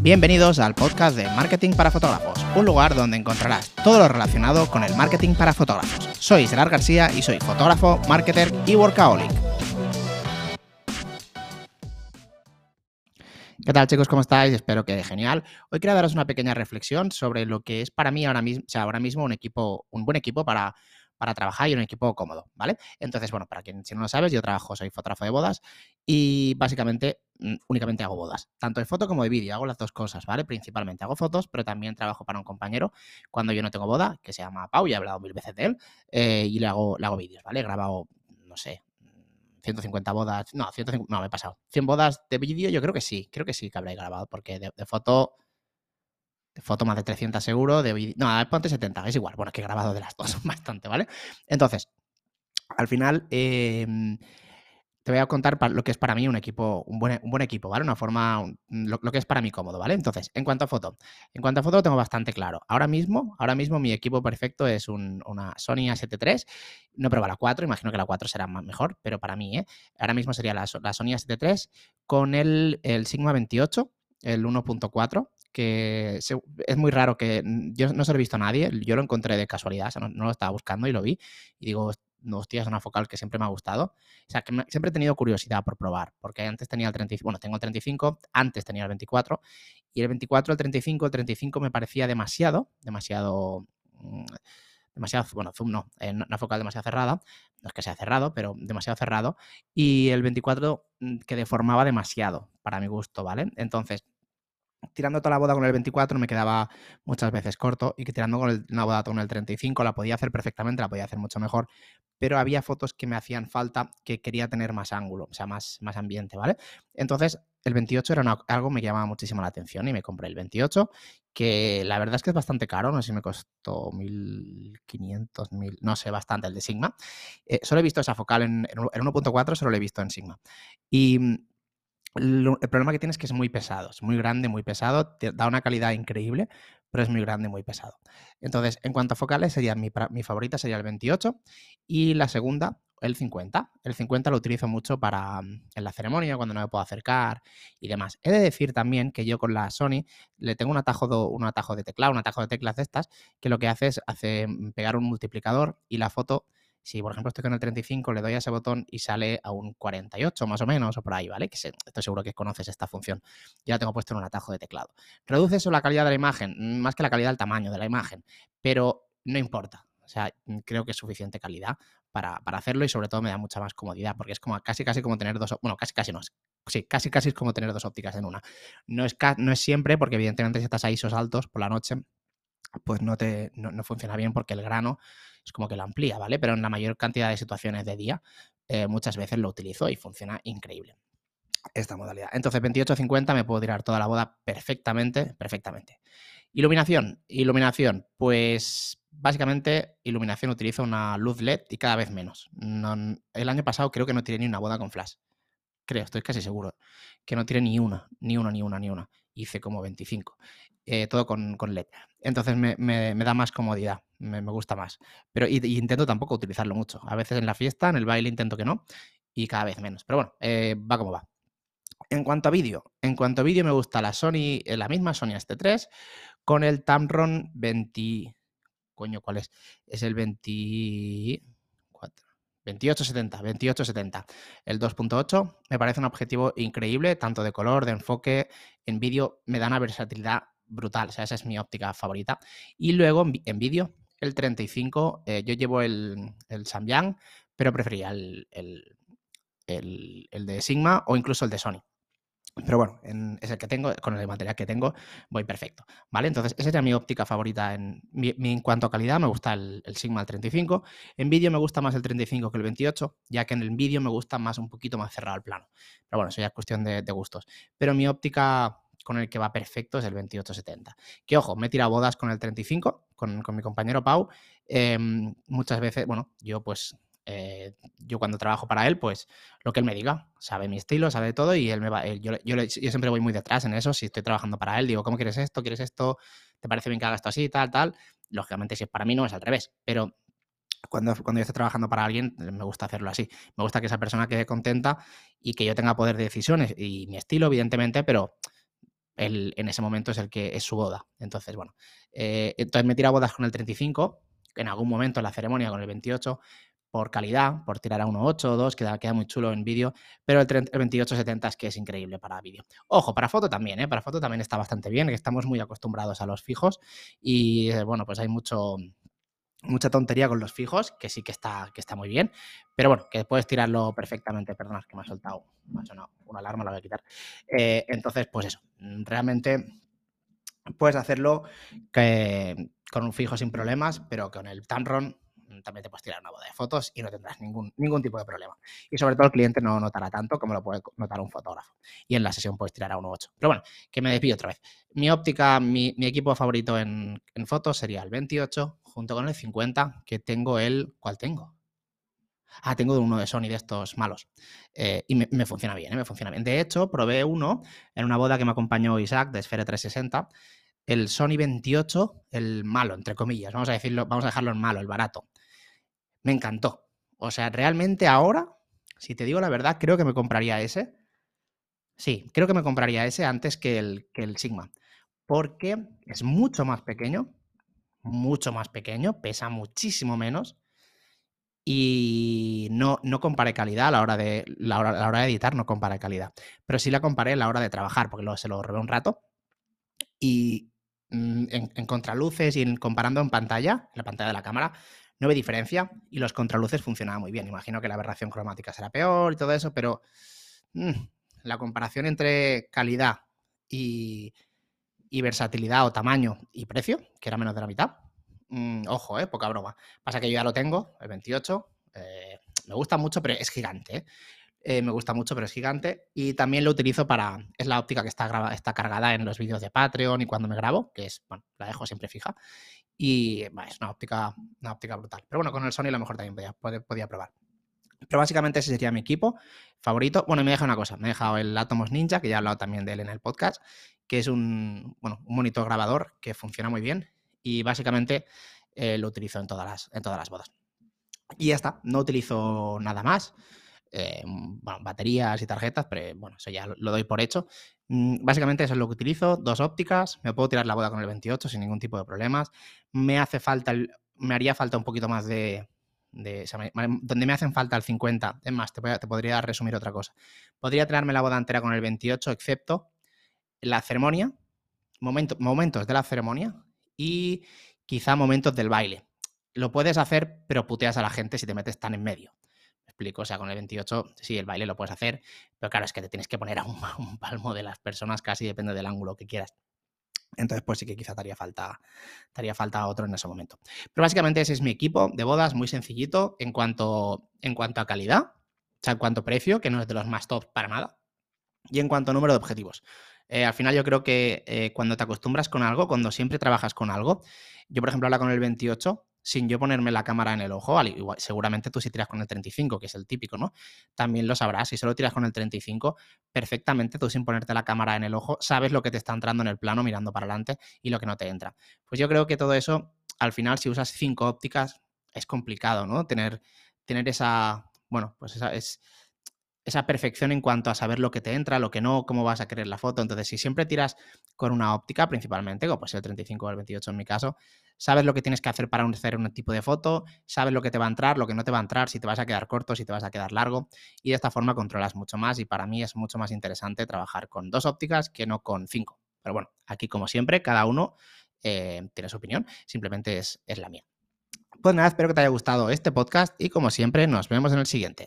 Bienvenidos al podcast de Marketing para Fotógrafos, un lugar donde encontrarás todo lo relacionado con el marketing para fotógrafos. Soy Gerard García y soy fotógrafo, marketer y workaholic. ¿Qué tal chicos? ¿Cómo estáis? Espero que genial. Hoy quiero daros una pequeña reflexión sobre lo que es para mí ahora mismo, sea, ahora mismo un equipo, un buen equipo para para trabajar y un equipo cómodo, ¿vale? Entonces, bueno, para quien si no lo sabes, yo trabajo, soy fotógrafo de bodas y básicamente mm, únicamente hago bodas, tanto de foto como de vídeo, hago las dos cosas, ¿vale? Principalmente hago fotos, pero también trabajo para un compañero cuando yo no tengo boda, que se llama Pau, y he hablado mil veces de él, eh, y le hago, le hago vídeos, ¿vale? He grabado, no sé, 150 bodas, no, 150, no, me he pasado. 100 bodas de vídeo, yo creo que sí, creo que sí que habré grabado, porque de foto foto más de 300 seguro, de vídeo. No, ponte 70, es igual. Bueno, que he grabado de las dos bastante, ¿vale? Entonces, al final, em, te voy a contar lo que es para mí un equipo, un buen, un buen equipo, ¿vale? Una forma, lo, que es para mí cómodo, ¿vale? Entonces, en cuanto a foto, en cuanto a foto lo tengo bastante claro. Ahora mismo, ahora mismo mi equipo perfecto es una Sony A7 No he probado la 4, imagino que la 4 será mejor, pero para mí, ¿eh? Ahora mismo sería la, la Sony A7 III con el, el Sigma 28, el 1.4 que es muy raro que yo no se lo he visto a nadie, yo lo encontré de casualidad, no, lo estaba buscando y lo vi y digo, no, hostia, es una focal que siempre me ha gustado. O sea, que siempre he tenido curiosidad por probar, porque antes tenía el 35, bueno, tengo el 35, antes tenía el 24 y el 24, el 35, el 35 me parecía demasiado, demasiado mm, demasiado, bueno, zoom no, eh, una focal demasiado cerrada, no es que sea cerrado, pero demasiado cerrado, y el 24 mm, que deformaba demasiado para mi gusto, ¿vale? Entonces, tirando toda la boda con el 24 me quedaba muchas veces corto y que tirando con una boda con el 35 la podía hacer perfectamente, la podía hacer mucho mejor, pero había fotos que me hacían falta que quería tener más ángulo, o sea, más, más ambiente, ¿vale? Entonces, el 28 era algo que me llamaba muchísimo la atención y me compré el 28, que la verdad es que es bastante caro, no sé si me costó 1500, 1000, no sé, bastante el de Sigma. Eh, solo he visto esa focal en, en 1.4, solo lo he visto en Sigma. Y el problema que tiene es que es muy pesado, es muy grande, muy pesado, te da una calidad increíble, pero es muy grande, muy pesado. Entonces, en cuanto a focales, sería mi, mi favorita sería el 28 y la segunda, el 50. El 50 lo utilizo mucho para mm, en la ceremonia, cuando no me puedo acercar y demás. He de decir también que yo con la Sony le tengo un atajo, un atajo de teclado, un atajo de teclas de estas, que lo que hace es mm, pegar un multiplicador y la foto si, por ejemplo, estoy con el 35, le doy a ese botón y sale a un 48 más o menos, o por ahí, ¿vale? Que estoy seguro que conoces esta función. Ya la tengo puesto en un atajo de teclado. ¿Reduce eso la calidad de la imagen? Mm, más que la calidad del tamaño de la imagen, pero no importa. O sea, mm, creo que es suficiente calidad para, hacerlo y sobre todo me da mucha más comodidad porque es como casi casi como tener dos, bueno, casi casi no, sí, casi casi es como tener dos ópticas en una. No es, no es siempre porque evidentemente si estás a ISOs altos por la noche, pues no, te, no funciona bien porque el grano es como que lo amplía, ¿vale? Pero en la mayor cantidad de situaciones de día, eh, muchas veces lo utilizo y funciona increíble esta modalidad. Entonces, 28-50 me puedo tirar toda la boda perfectamente, perfectamente. Iluminación, iluminación, pues básicamente iluminación utilizo una luz LED y cada vez menos. el año pasado creo que no tiré ni una boda con flash. Creo, estoy casi seguro que no tiré ni una, ni una, ni una, ni una. Hice como 25. Eh, todo con, LED. Entonces me, da más comodidad, me, gusta más. Pero y, intento tampoco utilizarlo mucho. A veces en la fiesta, en el baile intento que no y cada vez menos. Pero bueno, eh, va como va. En cuanto a vídeo, en cuanto a vídeo me gusta la Sony, eh, la misma Sony ST3 con el Tamron 20... Coño, ¿cuál es? Es el 20... 2870, 2870. El 2.8 me parece un objetivo increíble, tanto de color, de enfoque, en vídeo me da una versatilidad brutal. O sea, esa es mi óptica favorita. Y luego en, vídeo, el 35, eh, yo llevo el, el Samyang, pero prefería el, el, de Sigma o incluso el de Sony. Pero bueno, es el que tengo, con el material que tengo, voy perfecto. ¿Vale? Entonces, esa sería mi óptica favorita. En, en cuanto a calidad, me gusta el, Sigma el 35. En vídeo me gusta más el 35 que el 28, ya que en el vídeo me gusta más un poquito más cerrado el plano. Pero bueno, eso ya es cuestión de, gustos. Pero mi óptica con el que va perfecto es el 2870. Que ojo, me he tirado bodas con el 35, con, mi compañero Pau. Em, muchas veces, bueno, yo pues eh, yo cuando trabajo para él, pues lo que él me diga, sabe mi estilo, sabe todo y él me va, yo, siempre voy muy detrás en eso, si estoy trabajando para él, digo, ¿cómo quieres esto? ¿Quieres esto? ¿Te parece bien que haga esto así, tal, tal? Lógicamente, si es para mí, no es al revés, pero cuando, cuando yo estoy trabajando para alguien, me gusta hacerlo así. Me gusta que esa persona quede contenta y que yo tenga poder de decisiones y mi estilo, evidentemente, pero él en ese momento es el que es su boda. Entonces, bueno, eh, entonces me tira bodas con el 35, en algún momento en la ceremonia con el 28, por calidad, por tirar a 1.8 o 2, queda, queda muy chulo en vídeo, pero el, 2870 es que es increíble para vídeo. Ojo, para foto también, ¿eh? para foto también está bastante bien, que estamos muy acostumbrados a los fijos y eh, bueno, pues hay mucho, mucha tontería con los fijos, que sí que está, que está muy bien, pero bueno, que puedes tirarlo perfectamente. Perdona, que me ha soltado, me ha sonado una alarma, la voy a quitar. Eh, entonces, pues eso, mm, realmente puedes hacerlo con un fijo sin problemas, pero con el Tamron también te puedes tirar una boda de fotos y no tendrás ningún, ningún tipo de problema. Y sobre todo el cliente no notará tanto como lo puede notar un fotógrafo. Y en la sesión puedes tirar a 1.8. Pero bueno, que me despido otra vez. Mi óptica, mi, equipo favorito en, fotos sería el 28 junto con el 50, que tengo el... ¿Cuál tengo? Ah, tengo uno de Sony de estos malos. Eh, y me, funciona bien, ¿eh? me funciona bien. De hecho, probé uno en una boda que me acompañó Isaac de Esfera 360. El Sony 28, el malo, entre comillas. Vamos a decirlo, vamos a dejarlo en malo, el barato me encantó. O sea, realmente ahora, si te digo la verdad, creo que me compraría ese. Sí, creo que me compraría ese antes que el, que el Sigma. Porque es mucho más pequeño, mucho más pequeño, pesa muchísimo menos y no, no comparé calidad a la hora, de, la hora, la hora de editar, no comparé calidad. Pero sí la comparé a la hora de trabajar, porque luego se lo robé un rato. Y mm, en, en, contraluces y comparando en pantalla, en la pantalla de la cámara, no ve diferencia y los contraluces funcionaban muy bien. Imagino que la aberración cromática será peor y todo eso, pero mm, la comparación entre calidad y, versatilidad o tamaño y precio, que era menos de la mitad, mm, ojo, eh, poca broma. Pasa que yo ya lo tengo, el 28, eh, me gusta mucho, pero es gigante. Eh. Me gusta mucho, pero es gigante. Y también lo utilizo para. Es la óptica que está, está cargada en los vídeos de Patreon y cuando me grabo, que es, bueno, la dejo siempre fija. Y es una óptica, una óptica brutal. Pero bueno, con el Sony a lo mejor también podía, podía, probar. Pero básicamente ese sería mi equipo favorito. Bueno, me deja una cosa. Me he dejado el Atomos Ninja, que ya he hablado también de él en el podcast, que es un, bueno, un monitor grabador que funciona muy bien. Y básicamente eh, lo utilizo en todas, las, en todas las bodas. Y ya está. No utilizo nada más. Eh, bueno, baterías y tarjetas, pero bueno, eso ya lo doy por hecho. Mm, básicamente eso es lo que utilizo, dos ópticas, me puedo tirar la boda con el 28 sin ningún tipo de problemas. Me hace falta, me haría falta un poquito más de, donde me hacen falta el 50, es más, te, podría resumir otra cosa. Podría traerme la boda entera con el 28, excepto la ceremonia, momentos de la ceremonia y quizá momentos del baile. Lo puedes hacer, pero puteas a la gente si te metes tan en medio explico, o sea, con el 28 sí, el baile lo puedes hacer, pero claro, es que te tienes que poner a un, palmo de las personas, casi depende del ángulo que quieras. Entonces, pues sí que quizá te haría falta, falta otro en ese momento. Pero básicamente ese es mi equipo de bodas, muy sencillito en cuanto, en cuanto a calidad, o sea, en cuanto a precio, que no es de los más top para nada, y en cuanto a número de objetivos. Eh, al final yo creo que eh, cuando te acostumbras con algo, cuando siempre trabajas con algo, yo por ejemplo ahora con el 28, sin yo ponerme la cámara en el ojo, igual, seguramente tú si tiras con el 35, que es el típico, ¿no? También lo sabrás, si solo tiras con el 35, perfectamente tú sin ponerte la cámara en el ojo, sabes lo que te está entrando en el plano mirando para adelante y lo que no te entra. Pues yo creo que todo eso, al final, si usas cinco ópticas, es complicado, ¿no? Tener, tener esa, bueno, pues esa es esa perfección en cuanto a saber lo que te entra, lo que no, cómo vas a querer la foto. Entonces, si siempre tiras con una óptica, principalmente, como puede ser el 35 o el 28 en mi caso, sabes lo que tienes que hacer para hacer un tipo de foto, sabes lo que te va a entrar, lo que no te va a entrar, si te vas a quedar corto, si te vas a quedar largo, y de esta forma controlas mucho más y para mí es mucho más interesante trabajar con dos ópticas que no con cinco. Pero bueno, aquí como siempre, cada uno eh, tiene su opinión, simplemente es, es la mía. Pues nada, espero que te haya gustado este podcast y como siempre nos vemos en el siguiente.